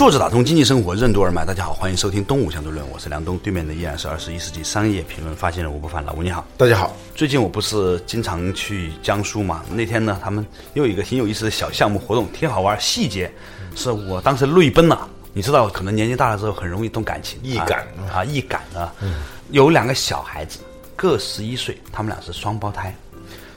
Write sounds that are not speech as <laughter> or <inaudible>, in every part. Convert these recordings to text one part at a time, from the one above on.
坐着打通经济生活任督二脉，大家好，欢迎收听《东吴相对论》，我是梁东，对面的依然是二十一世纪商业评论发现人吴伯凡，老吴你好。大家好，最近我不是经常去江苏嘛？那天呢，他们又有一个挺有意思的小项目活动，挺好玩。细节是我当时泪奔了。你知道，可能年纪大了之后很容易动感情，易感啊，易感啊。有两个小孩子，各十一岁，他们俩是双胞胎。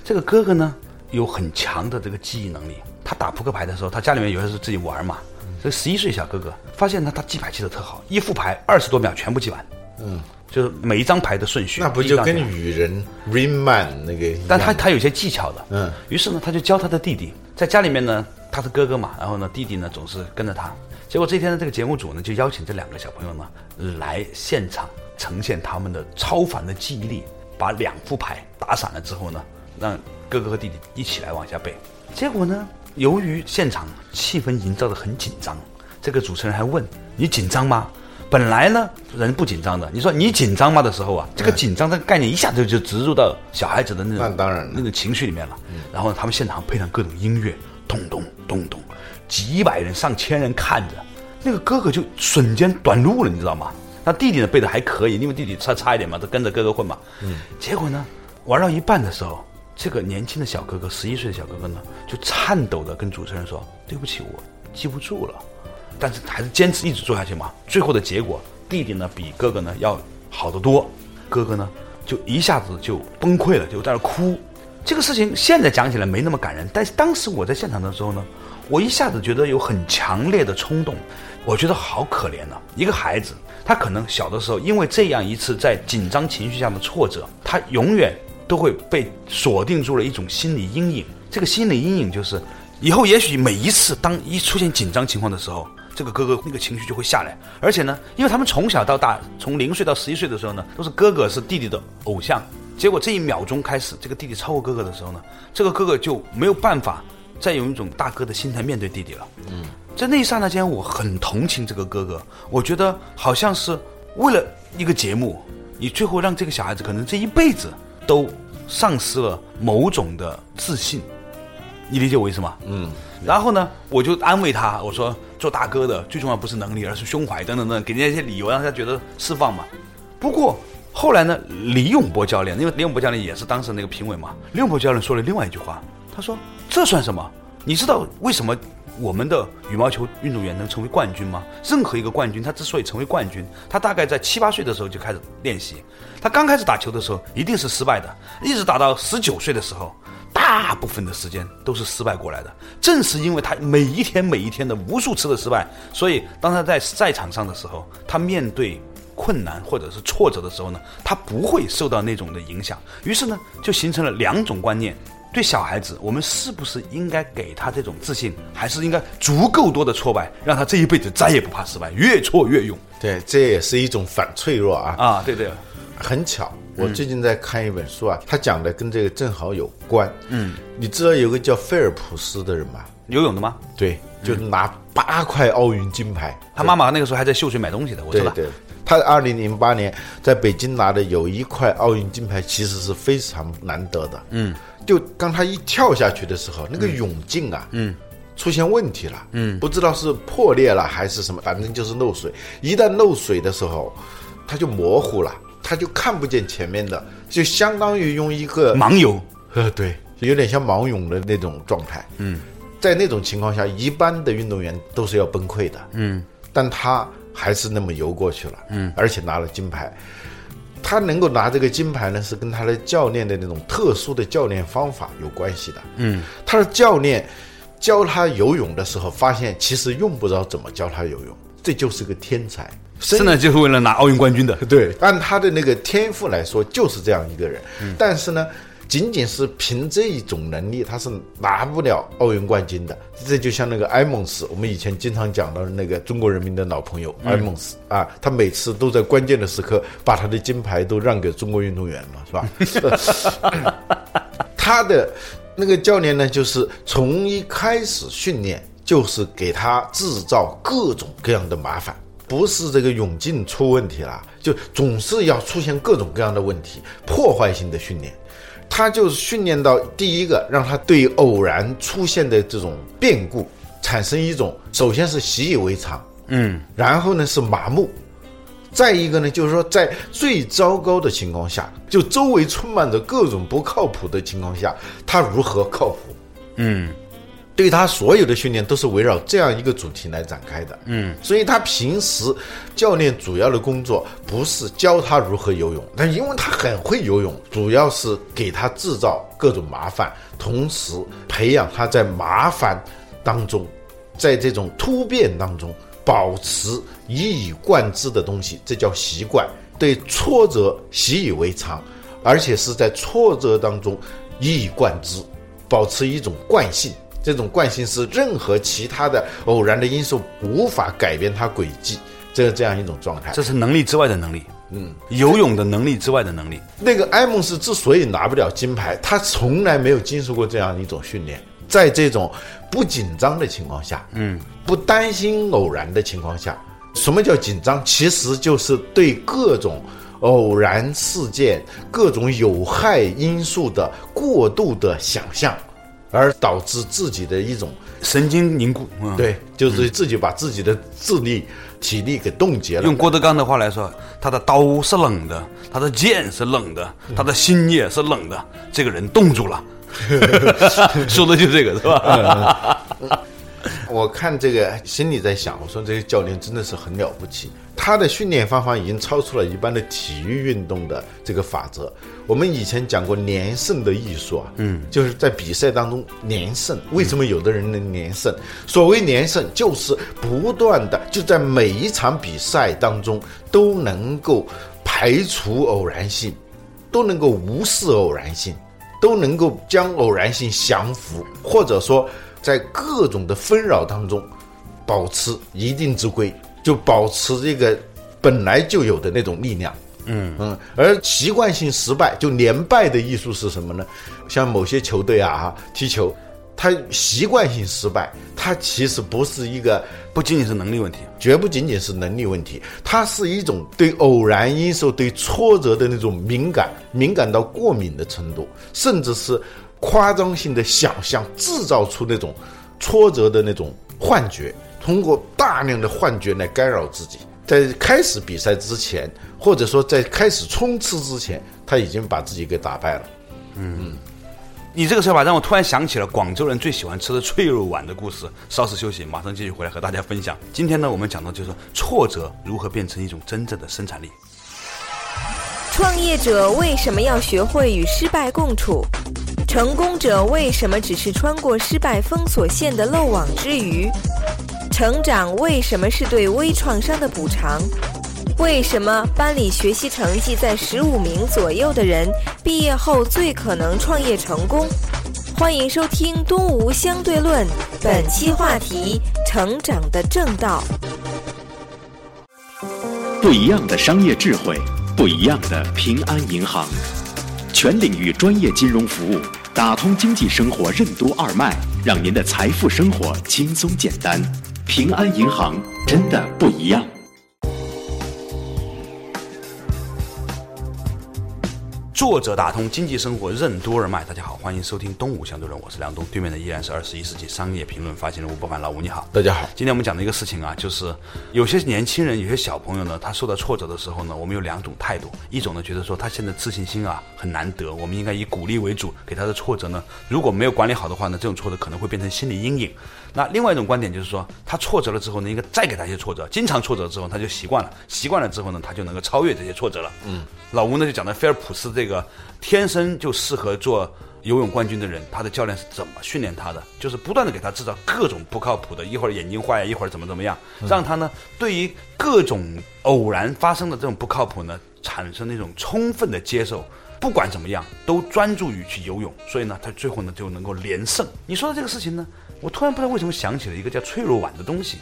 这个哥哥呢，有很强的这个记忆能力。他打扑克牌的时候，他家里面有的时候自己玩嘛。这十一岁小哥哥发现呢，他记牌记得特好，一副牌二十多秒全部记完。嗯，就是每一张牌的顺序。那不就跟雨人 Rain Man 那个？但他他有些技巧的。嗯。于是呢，他就教他的弟弟，在家里面呢，他是哥哥嘛，然后呢，弟弟呢总是跟着他。结果这天呢，这个节目组呢就邀请这两个小朋友呢来现场呈现他们的超凡的记忆力，把两副牌打散了之后呢，让哥哥和弟弟一起来往下背。结果呢？由于现场气氛营造的很紧张，这个主持人还问你紧张吗？本来呢人不紧张的，你说你紧张吗的时候啊，这个紧张这个概念一下子就植入到小孩子的那种当然那种情绪里面了。然后他们现场配上各种音乐，咚咚咚咚，几百人上千人看着，那个哥哥就瞬间短路了，你知道吗？那弟弟呢背的还可以，因为弟弟差差一点嘛，都跟着哥哥混嘛。嗯。结果呢玩到一半的时候。这个年轻的小哥哥，十一岁的小哥哥呢，就颤抖的跟主持人说：“对不起，我记不住了。”但是还是坚持一直做下去嘛。最后的结果，弟弟呢比哥哥呢要好得多，哥哥呢就一下子就崩溃了，就在那哭。这个事情现在讲起来没那么感人，但是当时我在现场的时候呢，我一下子觉得有很强烈的冲动，我觉得好可怜呐。一个孩子，他可能小的时候因为这样一次在紧张情绪下的挫折，他永远。都会被锁定住了一种心理阴影。这个心理阴影就是，以后也许每一次当一出现紧张情况的时候，这个哥哥那个情绪就会下来。而且呢，因为他们从小到大，从零岁到十一岁的时候呢，都是哥哥是弟弟的偶像。结果这一秒钟开始，这个弟弟超过哥哥的时候呢，这个哥哥就没有办法再用一种大哥的心态面对弟弟了。嗯，在那一刹那间，我很同情这个哥哥。我觉得好像是为了一个节目，你最后让这个小孩子可能这一辈子都。丧失了某种的自信，你理解我意思吗？嗯。然后呢，我就安慰他，我说做大哥的最重要不是能力，而是胸怀等等等，给人家一些理由，让他觉得释放嘛。不过后来呢，李永波教练，因为李永波教练也是当时那个评委嘛，李永波教练说了另外一句话，他说：“这算什么？你知道为什么？”我们的羽毛球运动员能成为冠军吗？任何一个冠军，他之所以成为冠军，他大概在七八岁的时候就开始练习。他刚开始打球的时候一定是失败的，一直打到十九岁的时候，大部分的时间都是失败过来的。正是因为他每一天每一天的无数次的失败，所以当他在赛场上的时候，他面对困难或者是挫折的时候呢，他不会受到那种的影响。于是呢，就形成了两种观念。对小孩子，我们是不是应该给他这种自信，还是应该足够多的挫败，让他这一辈子再也不怕失败，越挫越勇？对，这也是一种反脆弱啊！啊，对对，很巧，我最近在看一本书啊，他讲的跟这个正好有关。嗯，你知道有个叫菲尔普斯的人吗？游泳的吗？对，就拿八块奥运金牌，他妈妈那个时候还在秀水买东西的，我知道。对，他二零零八年在北京拿的有一块奥运金牌，其实是非常难得的。嗯。就当他一跳下去的时候，那个泳镜啊，嗯，出现问题了，嗯，不知道是破裂了还是什么，反正就是漏水。一旦漏水的时候，他就模糊了，他就看不见前面的，就相当于用一个盲游，呃，对，有点像盲泳的那种状态。嗯，在那种情况下，一般的运动员都是要崩溃的。嗯，但他还是那么游过去了。嗯，而且拿了金牌。他能够拿这个金牌呢，是跟他的教练的那种特殊的教练方法有关系的。嗯，他的教练教他游泳的时候，发现其实用不着怎么教他游泳，这就是个天才，生来就是为了拿奥运冠军的。对，按他的那个天赋来说，就是这样一个人。但是呢，仅仅是凭这一种能力，他是拿不了奥运冠军的。这就像那个埃蒙斯，我们以前经常讲到的那个中国人民的老朋友埃蒙斯啊，他每次都在关键的时刻把他的金牌都让给中国运动员嘛，是吧？<laughs> 他的那个教练呢，就是从一开始训练就是给他制造各种各样的麻烦。不是这个泳镜出问题了，就总是要出现各种各样的问题，破坏性的训练。他就是训练到第一个，让他对偶然出现的这种变故产生一种，首先是习以为常，嗯，然后呢是麻木，再一个呢就是说，在最糟糕的情况下，就周围充满着各种不靠谱的情况下，他如何靠谱？嗯。对他所有的训练都是围绕这样一个主题来展开的，嗯，所以他平时教练主要的工作不是教他如何游泳，但因为他很会游泳，主要是给他制造各种麻烦，同时培养他在麻烦当中，在这种突变当中保持一以贯之的东西，这叫习惯。对挫折习以为常，而且是在挫折当中一以贯之，保持一种惯性。这种惯性是任何其他的偶然的因素无法改变它轨迹，这这样一种状态。这是能力之外的能力，嗯，游泳的能力之外的能力。那个埃蒙斯之所以拿不了金牌，他从来没有经受过这样一种训练，在这种不紧张的情况下，嗯，不担心偶然的情况下，什么叫紧张？其实就是对各种偶然事件、各种有害因素的过度的想象。而导致自己的一种神经凝固，对，就是自己把自己的智力、体力给冻结了。用郭德纲的话来说，他的刀是冷的，他的剑是冷的，他的心也是冷的，这个人冻住了。<laughs> <laughs> 说的就这个是吧？我看这个心里在想，我说这个教练真的是很了不起，他的训练方法已经超出了一般的体育运动的这个法则。我们以前讲过连胜的艺术啊，嗯，就是在比赛当中连胜。为什么有的人能连胜？所谓连胜，就是不断的就在每一场比赛当中都能够排除偶然性，都能够无视偶然性，都能够将偶然性降服，或者说在各种的纷扰当中保持一定之规，就保持这个本来就有的那种力量。嗯嗯，而习惯性失败就连败的艺术是什么呢？像某些球队啊哈踢球，他习惯性失败，他其实不是一个不仅仅是能力问题，绝不仅仅是能力问题，它是一种对偶然因素、对挫折的那种敏感，敏感到过敏的程度，甚至是夸张性的想象，制造出那种挫折的那种幻觉，通过大量的幻觉来干扰自己。在开始比赛之前，或者说在开始冲刺之前，他已经把自己给打败了。嗯，你这个说法让我突然想起了广州人最喜欢吃的脆肉丸的故事。稍事休息，马上继续回来和大家分享。今天呢，我们讲到就是挫折如何变成一种真正的生产力。创业者为什么要学会与失败共处？成功者为什么只是穿过失败封锁线的漏网之鱼？成长为什么是对微创伤的补偿？为什么班里学习成绩在十五名左右的人，毕业后最可能创业成功？欢迎收听《东吴相对论》，本期话题：成长的正道。不一样的商业智慧，不一样的平安银行，全领域专业金融服务，打通经济生活任督二脉，让您的财富生活轻松简单。平安银行真的不一样。作者打通经济生活任督二脉，大家好，欢迎收听东吴相对论，我是梁东，对面的依然是二十一世纪商业评论发行人吴伯凡，老吴你好，大家好。今天我们讲的一个事情啊，就是有些年轻人，有些小朋友呢，他受到挫折的时候呢，我们有两种态度，一种呢觉得说他现在自信心啊很难得，我们应该以鼓励为主，给他的挫折呢，如果没有管理好的话呢，这种挫折可能会变成心理阴影。那另外一种观点就是说，他挫折了之后呢，应该再给他一些挫折，经常挫折之后他就习惯了，习惯了之后呢，他就能够超越这些挫折了。嗯，老吴呢就讲的菲尔普斯这个天生就适合做游泳冠军的人，他的教练是怎么训练他的？就是不断的给他制造各种不靠谱的，一会儿眼睛坏，一会儿怎么怎么样，让他呢对于各种偶然发生的这种不靠谱呢，产生那种充分的接受。不管怎么样都专注于去游泳，所以呢，他最后呢就能够连胜。你说的这个事情呢，我突然不知道为什么想起了一个叫脆肉丸的东西。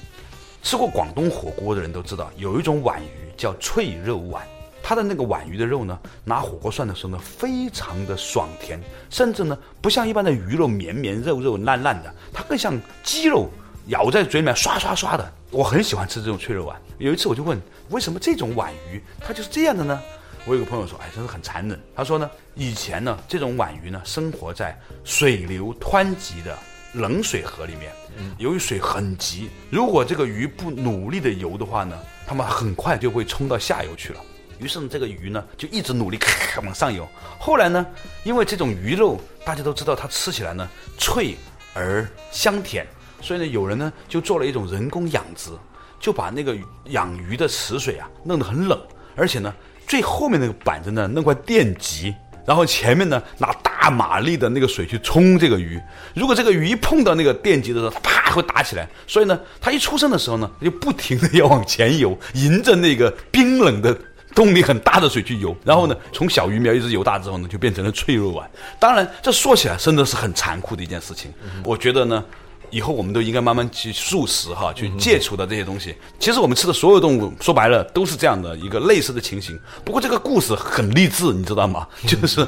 吃过广东火锅的人都知道，有一种皖鱼叫脆肉皖，它的那个皖鱼的肉呢，拿火锅涮的时候呢，非常的爽甜，甚至呢不像一般的鱼肉绵绵肉肉烂烂的，它更像鸡肉咬在嘴里面刷刷刷的。我很喜欢吃这种脆肉皖。有一次我就问，为什么这种皖鱼它就是这样的呢？我有个朋友说，哎，真是很残忍。他说呢，以前呢，这种皖鱼呢，生活在水流湍急的冷水河里面，由于水很急，如果这个鱼不努力的游的话呢，它们很快就会冲到下游去了。于是呢，这个鱼呢就一直努力咔咔往上游。后来呢，因为这种鱼肉大家都知道，它吃起来呢脆而香甜，所以呢，有人呢就做了一种人工养殖，就把那个养鱼的池水啊弄得很冷，而且呢。最后面那个板子呢，弄块电极，然后前面呢拿大马力的那个水去冲这个鱼。如果这个鱼一碰到那个电极的时候，啪会打起来。所以呢，它一出生的时候呢，它就不停的要往前游，迎着那个冰冷的、动力很大的水去游。然后呢，从小鱼苗一直游大之后呢，就变成了脆弱丸。当然，这说起来真的是很残酷的一件事情。我觉得呢。以后我们都应该慢慢去素食哈，去戒除的这些东西。其实我们吃的所有动物，说白了都是这样的一个类似的情形。不过这个故事很励志，你知道吗？<laughs> 就是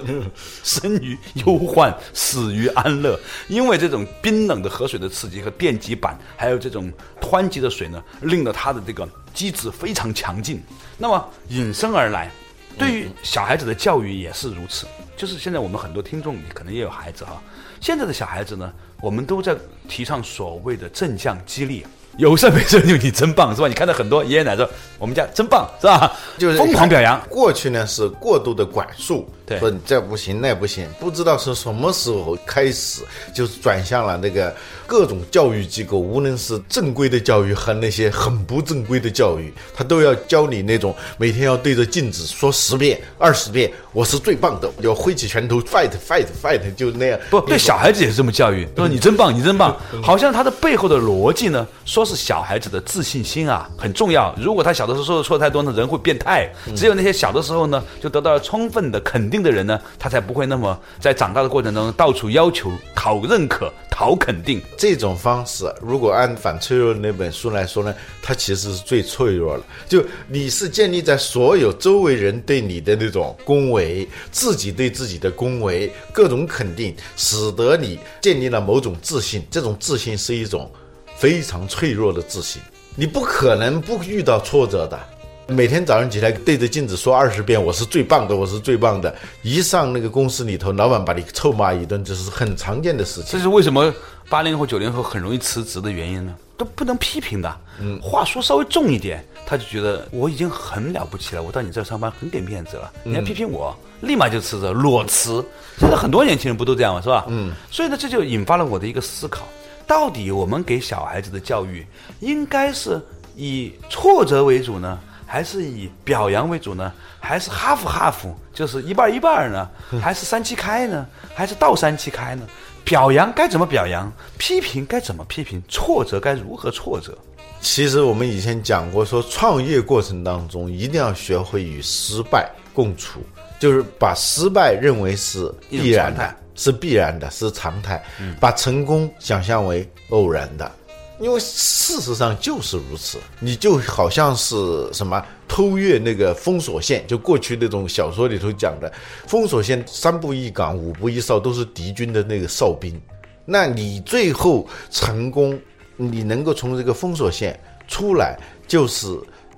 生于忧患，死于安乐。因为这种冰冷的河水的刺激和电极板，还有这种湍急的水呢，令得它的这个机制非常强劲。那么引申而来，对于小孩子的教育也是如此。就是现在我们很多听众，你可能也有孩子哈。现在的小孩子呢？我们都在提倡所谓的正向激励，有事没事就你真棒是吧？你看到很多爷爷奶奶说，我们家真棒是吧？就是疯狂表扬。过去呢是过度的管束，对，说你这不行那不行，不知道是什么时候开始，就是转向了那个各种教育机构，无论是正规的教育和那些很不正规的教育，他都要教你那种每天要对着镜子说十遍、二十遍，我是最棒的，要挥起拳头 fight fight fight，就那样。不对，小孩子也是这么教育，说你真棒，你真棒，<laughs> 好像他的背后的逻辑呢，说是小孩子的自信心啊很重要。如果他小的时候说的错太多呢，人会变态。只有那些小的时候呢，就得到了充分的肯定的人呢，他才不会那么在长大的过程中到处要求讨认可、讨肯定。这种方式，如果按反脆弱那本书来说呢，它其实是最脆弱了。就你是建立在所有周围人对你的那种恭维，自己对自己的恭维，各种肯定，使得你建立了某种自信。这种自信是一种非常脆弱的自信，你不可能不遇到挫折的。每天早上起来对着镜子说二十遍“我是最棒的，我是最棒的”，一上那个公司里头，老板把你臭骂一顿，这是很常见的事情。这是为什么八零后、九零后很容易辞职的原因呢？都不能批评的，嗯，话说稍微重一点，他就觉得我已经很了不起了，我到你这儿上班很给面子了，你还批评我，立马就辞职，裸辞。现在很多年轻人不都这样吗？是吧？嗯。所以呢，这就引发了我的一个思考：到底我们给小孩子的教育，应该是以挫折为主呢？还是以表扬为主呢？还是哈弗哈弗，就是一半一半呢？还是三七开呢？还是倒三七开呢？表扬该怎么表扬？批评该怎么批评？挫折该如何挫折？其实我们以前讲过，说创业过程当中一定要学会与失败共处，就是把失败认为是必然的，是必然的，是常态，把成功想象为偶然的。因为事实上就是如此，你就好像是什么偷越那个封锁线，就过去那种小说里头讲的封锁线，三步一岗，五步一哨，都是敌军的那个哨兵。那你最后成功，你能够从这个封锁线出来，就是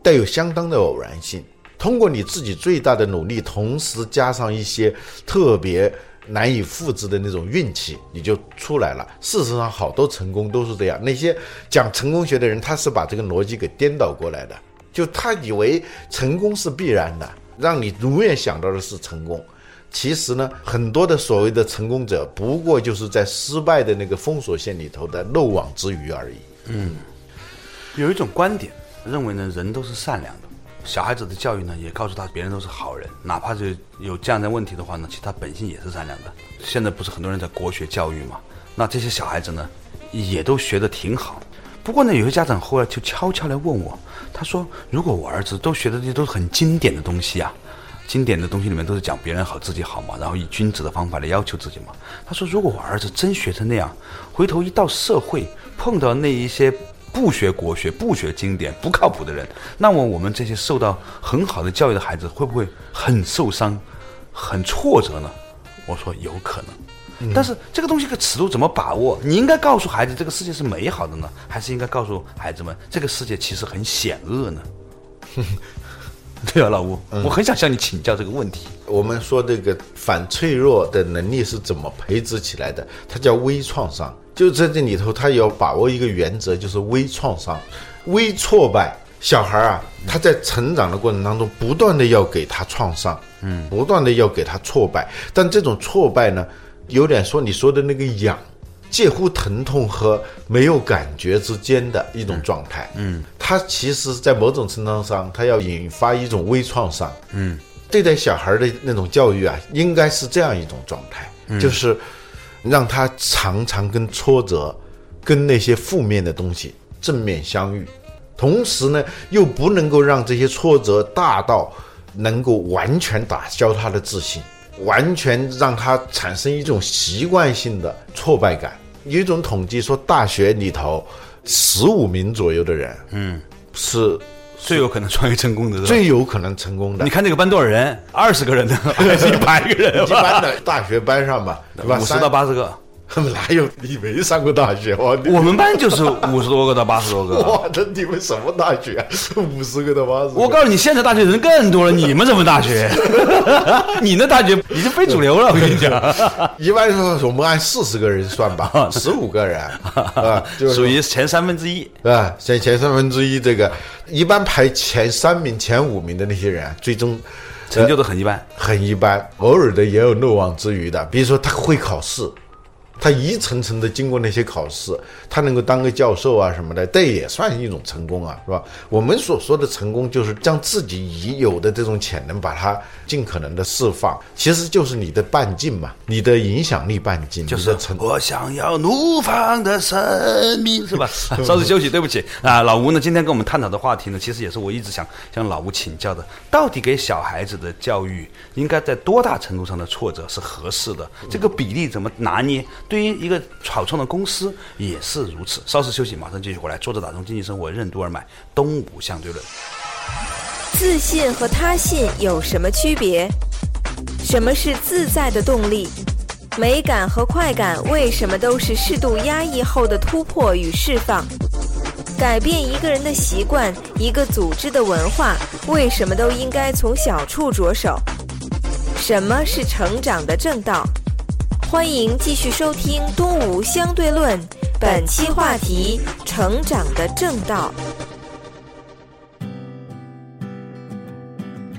带有相当的偶然性。通过你自己最大的努力，同时加上一些特别。难以复制的那种运气，你就出来了。事实上，好多成功都是这样。那些讲成功学的人，他是把这个逻辑给颠倒过来的，就他以为成功是必然的，让你永远想到的是成功。其实呢，很多的所谓的成功者，不过就是在失败的那个封锁线里头的漏网之鱼而已。嗯，有一种观点认为呢，人都是善良的。小孩子的教育呢，也告诉他别人都是好人，哪怕是有这样的问题的话呢，其实他本性也是善良的。现在不是很多人在国学教育嘛？那这些小孩子呢，也都学得挺好。不过呢，有些家长后来就悄悄来问我，他说：“如果我儿子都学的这些都是很经典的东西啊，经典的东西里面都是讲别人好自己好嘛，然后以君子的方法来要求自己嘛。他说，如果我儿子真学成那样，回头一到社会碰到那一些不学国学、不学经典、不靠谱的人，那么我们这些受到很好的教育的孩子会不会很受伤、很挫折呢？我说有可能。但是这个东西的尺度怎么把握？你应该告诉孩子这个世界是美好的呢，还是应该告诉孩子们这个世界其实很险恶呢？<laughs> 对啊，老吴，我很想向你请教这个问题。我们说这个反脆弱的能力是怎么培植起来的？它叫微创伤。就在这里头，他要把握一个原则，就是微创伤、微挫败。小孩啊，他在成长的过程当中，不断的要给他创伤，嗯，不断的要给他挫败。但这种挫败呢，有点说你说的那个痒。介乎疼痛和没有感觉之间的一种状态，嗯，他其实，在某种程度上，他要引发一种微创伤，嗯，对待小孩的那种教育啊，应该是这样一种状态，就是让他常常跟挫折、跟那些负面的东西正面相遇，同时呢，又不能够让这些挫折大到能够完全打消他的自信，完全让他产生一种习惯性的挫败感。有一种统计说，大学里头十五名左右的人，嗯，是最有可能创业成功的，最有可能成功的。你看这个班多少人？二十个人呢，<laughs> 还是一百个人？一般的大学班上吧，对吧？五十到八十个。哪有你没上过大学哇？我们班就是五十多个到八十多个。哇，那你们什么大学？啊五十个到八十？我告诉你，现在大学人更多了。你们什么大学？<laughs> 你那大学已经非主流了。我跟你讲，<laughs> 一般说我们按四十个人算吧，十五个人 <laughs> 啊，就属于前三分之一啊，前前三分之一这个，一般排前三名、前五名的那些人，最终成就都很一般，很一般。偶尔的也有漏网之鱼的，比如说他会考试。他一层层的经过那些考试，他能够当个教授啊什么的，这也算一种成功啊，是吧？我们所说的成功，就是将自己已有的这种潜能，把它尽可能的释放，其实就是你的半径嘛，你的影响力半径。就是成我想要怒放的生命，<laughs> 是吧？稍事休息，<laughs> 对不起啊，老吴呢？今天跟我们探讨的话题呢，其实也是我一直想向老吴请教的，到底给小孩子的教育应该在多大程度上的挫折是合适的？这个比例怎么拿捏？对于一个草创的公司也是如此。稍事休息，马上继续回来。坐着打通经济生活，任督二脉，东吴相对论。自信和他信有什么区别？什么是自在的动力？美感和快感为什么都是适度压抑后的突破与释放？改变一个人的习惯，一个组织的文化，为什么都应该从小处着手？什么是成长的正道？欢迎继续收听《东吴相对论》，本期话题：成长的正道。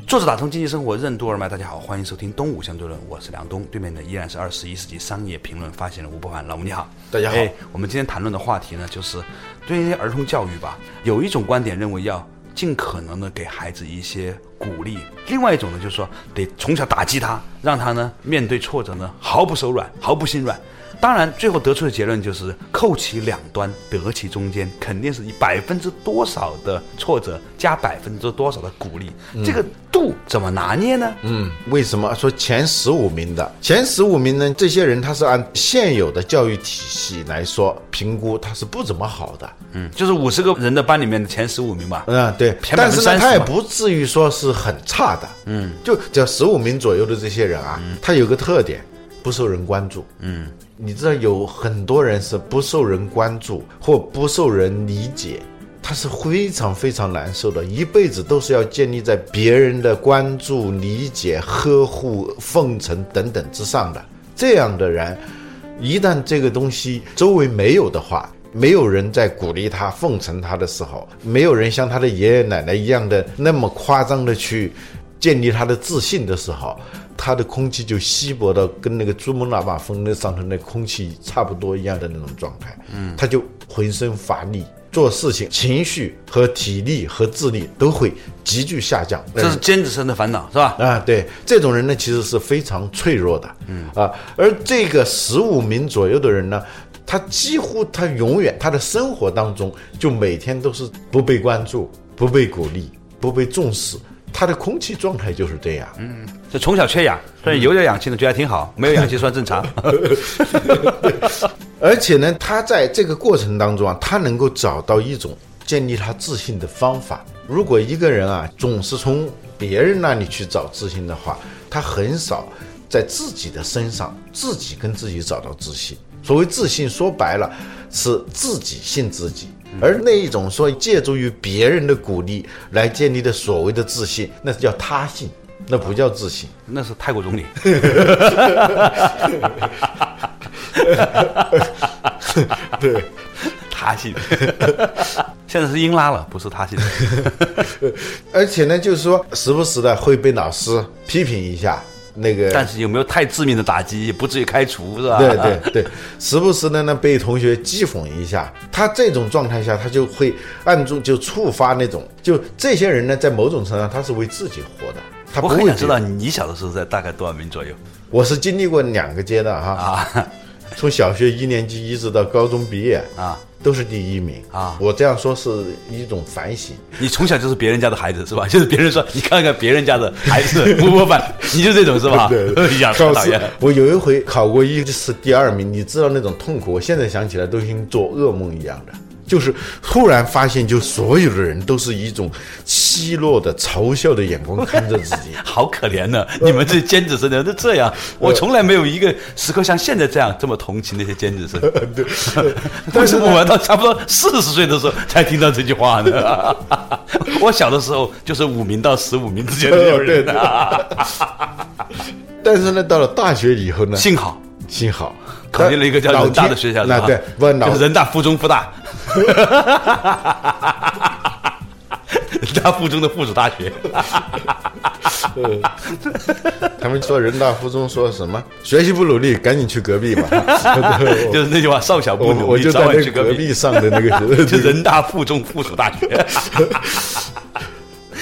作者打通经济生活任督二脉，大家好，欢迎收听《东吴相对论》，我是梁东，对面的依然是二十一世纪商业评论发现人吴伯凡，老吴你好，大家好。我们今天谈论的话题呢，就是对于儿童教育吧，有一种观点认为要。尽可能的给孩子一些鼓励，另外一种呢，就是说得从小打击他，让他呢面对挫折呢毫不手软，毫不心软。当然，最后得出的结论就是扣其两端，得其中间，肯定是以百分之多少的挫折加百分之多少的鼓励，这个度怎么拿捏呢？嗯，为什么说前十五名的前十五名呢？这些人他是按现有的教育体系来说评估，他是不怎么好的。嗯，就是五十个人的班里面的前十五名吧。嗯，对。但是呢，他也不至于说是很差的。嗯，就只要十五名左右的这些人啊，他有个特点。不受人关注，嗯，你知道有很多人是不受人关注或不受人理解，他是非常非常难受的，一辈子都是要建立在别人的关注、理解、呵护、奉承等等之上的。这样的人，一旦这个东西周围没有的话，没有人在鼓励他、奉承他的时候，没有人像他的爷爷奶奶一样的那么夸张的去建立他的自信的时候。他的空气就稀薄到跟那个珠穆朗玛峰那上头那空气差不多一样的那种状态，嗯，他就浑身乏力，做事情情绪和体力和智力都会急剧下降。这是尖子生的烦恼，是吧？啊，对，这种人呢其实是非常脆弱的，嗯啊，而这个十五名左右的人呢，他几乎他永远他的生活当中就每天都是不被关注、不被鼓励、不被重视。他的空气状态就是这样。嗯就从小缺氧，所以有点氧气呢，觉得还挺好；没有氧气算正常。<laughs> 而且呢，他在这个过程当中啊，他能够找到一种建立他自信的方法。如果一个人啊总是从别人那里去找自信的话，他很少在自己的身上自己跟自己找到自信。所谓自信，说白了是自己信自己，而那一种说借助于别人的鼓励来建立的所谓的自信，那是叫他信，那不叫自信。那是泰国总理。<laughs> 对，<laughs> 他信。现在是英拉了，不是他信。<laughs> 而且呢，就是说时不时的会被老师批评一下。那个，但是有没有太致命的打击，也不至于开除，是吧？对对对，时不时的呢被同学讥讽一下，他这种状态下，他就会暗中就触发那种，就这些人呢，在某种程度上他是为自己活的。他我很想知道你小的时候在大概多少名左右？我是经历过两个阶段哈，啊从小学一年级一直到高中毕业啊，都是第一名啊我这样说是一种反省。你从小就是别人家的孩子是吧？<laughs> 就是别人说你看看别人家的孩子 <laughs> 不模范，你就这种是吧？对对哎呀，考试讨厌。我有一回考过一次第二名，你知道那种痛苦，我现在想起来都跟做噩梦一样的。就是突然发现，就所有的人都是一种奚落的、嘲笑的眼光看着自己。<laughs> 好可怜呢！你们这尖子生的都这样，<laughs> 我从来没有一个时刻像现在这样这么同情那些尖子生。<laughs> 为什么我要到差不多四十岁的时候才听到这句话呢？我小的时候就是五名到十五名之间的人对对但是呢，到了大学以后呢，幸好幸好考进了一个叫老人大的学校，那对，人大附中附大，人 <laughs> 大附中的附属大学。<laughs> 他们说人大附中说什么学习不努力，赶紧去隔壁吧。<laughs> 就是那句话，少小不我努力，我就在早晚去隔壁上的那个就人大附中附属大学。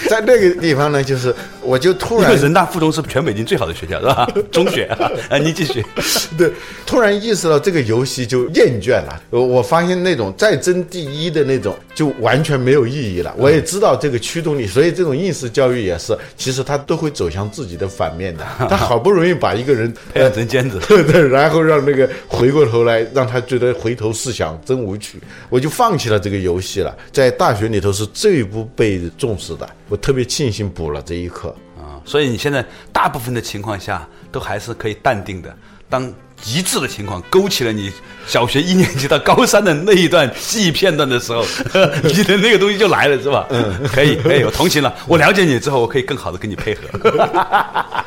在那个地方呢，就是我就突然人大附中是全北京最好的学校，是吧？<laughs> 中学啊，<laughs> 你继续。<laughs> 对，突然意识到这个游戏就厌倦了。我我发现那种再争第一的那种就完全没有意义了。我也知道这个驱动力，所以这种应试教育也是，其实它都会走向自己的反面的。他好不容易把一个人培养成尖子对对，然后让那个回过头来，让他觉得回头是想真无趣，我就放弃了这个游戏了。在大学里头是最不被重视的，我特别庆幸补了这一课。啊，所以你现在大部分的情况下都还是可以淡定的。当极致的情况勾起了你小学一年级到高三的那一段记忆片段的时候，<laughs> 你的那个东西就来了，是吧？嗯，可以，可以，我同情了。我了解你之后，我可以更好的跟你配合。<laughs>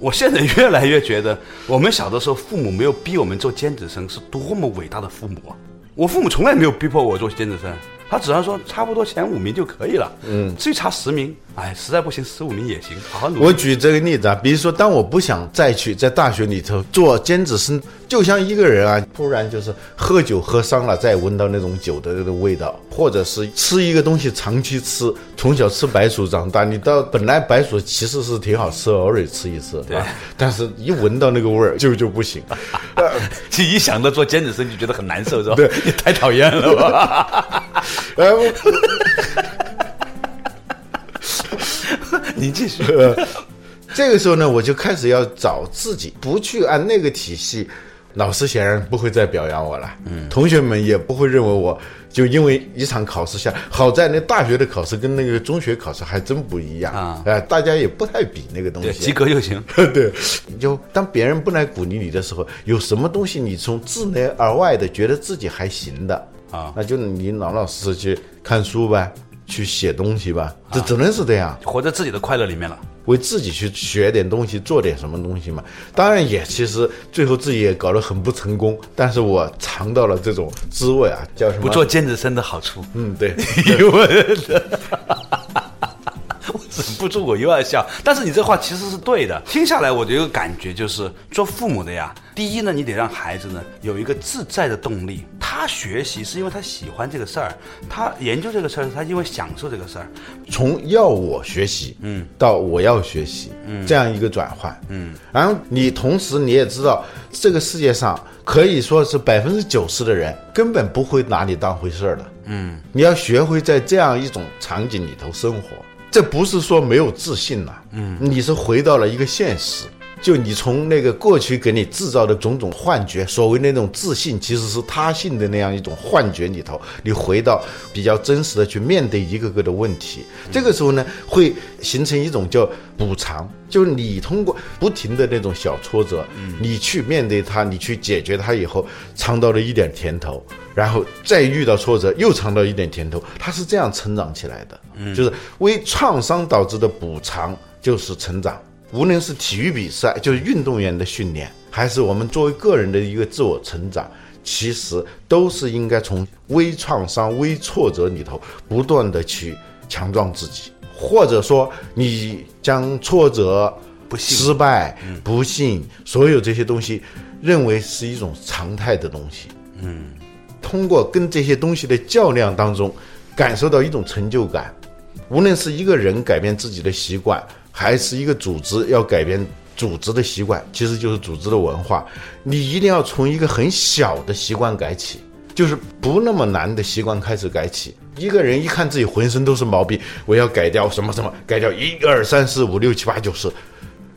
我现在越来越觉得，我们小的时候父母没有逼我们做尖子生，是多么伟大的父母啊！我父母从来没有逼迫我做尖子生，他只要说差不多前五名就可以了。嗯，至于差十名，哎，实在不行十五名也行，好好努力。我举这个例子啊，比如说，当我不想再去在大学里头做尖子生，就像一个人啊，突然就是喝酒喝伤了，再闻到那种酒的那个味道，或者是吃一个东西长期吃，从小吃白薯长大，你到本来白薯其实是挺好吃，偶尔吃一次，对啊，但是一闻到那个味儿就就不行。<laughs> <laughs> 呃就一想到做尖子生就觉得很难受，是吧？对 <laughs> 你太讨厌了吧？呃，我你继续。呃，这个时候呢，我就开始要找自己，不去按那个体系。老师显然不会再表扬我了，嗯，同学们也不会认为我就因为一场考试下，好在那大学的考试跟那个中学考试还真不一样啊哎、大家也不太比那个东，西，<laughs> 及格就行。<laughs> 对，就当别人不来鼓励你的时候，有什么东西你从自内而外的觉得自己还行的啊那就你老老实实去看书呗，去写东西吧，这只能是这样。活在自己的快乐里面了。为自己去学点东西，做点什么东西嘛。当然也其实最后自己也搞得很不成功，但是我尝到了这种滋味啊，叫什么？不做尖子生的好处。嗯，对，<laughs> 因为我忍不住我又要笑，但是你这话其实是对的。听下来，我的一个感觉就是，做父母的呀，第一呢，你得让孩子呢有一个自在的动力，他学习是因为他喜欢这个事儿，他研究这个事儿，他因为享受这个事儿。从要我学习，嗯，到我要学习，嗯，这样一个转换，嗯，然后你同时你也知道，这个世界上可以说是百分之九十的人根本不会拿你当回事儿的，嗯，你要学会在这样一种场景里头生活，这不是说没有自信了，嗯，你是回到了一个现实。就你从那个过去给你制造的种种幻觉，所谓那种自信，其实是他性的那样一种幻觉里头，你回到比较真实的去面对一个个的问题。这个时候呢，会形成一种叫补偿，就是你通过不停的那种小挫折，你去面对它，你去解决它以后，尝到了一点甜头，然后再遇到挫折又尝到一点甜头，它是这样成长起来的。就是为创伤导致的补偿，就是成长。无论是体育比赛，就是运动员的训练，还是我们作为个人的一个自我成长，其实都是应该从微创伤、微挫折里头不断的去强壮自己，或者说你将挫折、不幸、失败、不幸所有这些东西认为是一种常态的东西。嗯，通过跟这些东西的较量当中，感受到一种成就感。无论是一个人改变自己的习惯。还是一个组织要改变组织的习惯，其实就是组织的文化。你一定要从一个很小的习惯改起，就是不那么难的习惯开始改起。一个人一看自己浑身都是毛病，我要改掉什么什么，改掉一二三四五六七八九十，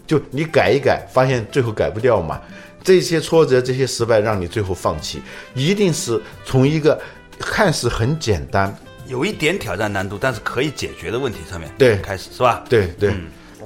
就你改一改，发现最后改不掉嘛。这些挫折、这些失败，让你最后放弃，一定是从一个看似很简单、有一点挑战难度，但是可以解决的问题上面对开始，是吧？对对。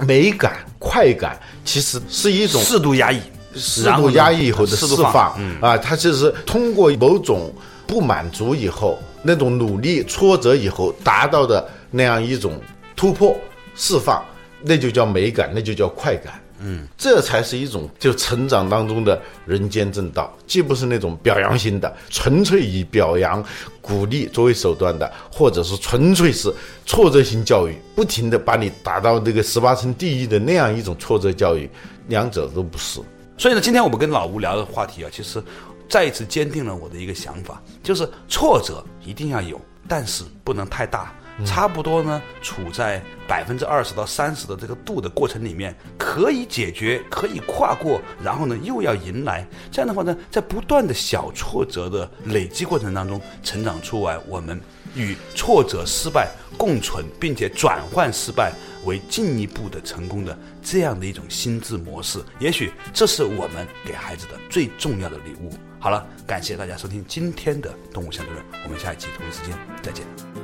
美感、快感其实是一种适度压抑，适度压抑以后的释放啊，它就是通过某种不满足以后，那种努力、挫折以后达到的那样一种突破、释放，那就叫美感，那就叫快感。嗯，这才是一种就成长当中的人间正道，既不是那种表扬型的，纯粹以表扬、鼓励作为手段的，或者是纯粹是挫折型教育，不停的把你打到这个十八层地狱的那样一种挫折教育，两者都不是。所以呢，今天我们跟老吴聊的话题啊，其实再一次坚定了我的一个想法，就是挫折一定要有，但是不能太大。差不多呢，处在百分之二十到三十的这个度的过程里面，可以解决，可以跨过，然后呢又要迎来。这样的话呢，在不断的小挫折的累积过程当中，成长出来我们与挫折、失败共存，并且转换失败为进一步的成功的这样的一种心智模式。也许这是我们给孩子的最重要的礼物。好了，感谢大家收听今天的《动物相对论》，我们下一期同一时间再见。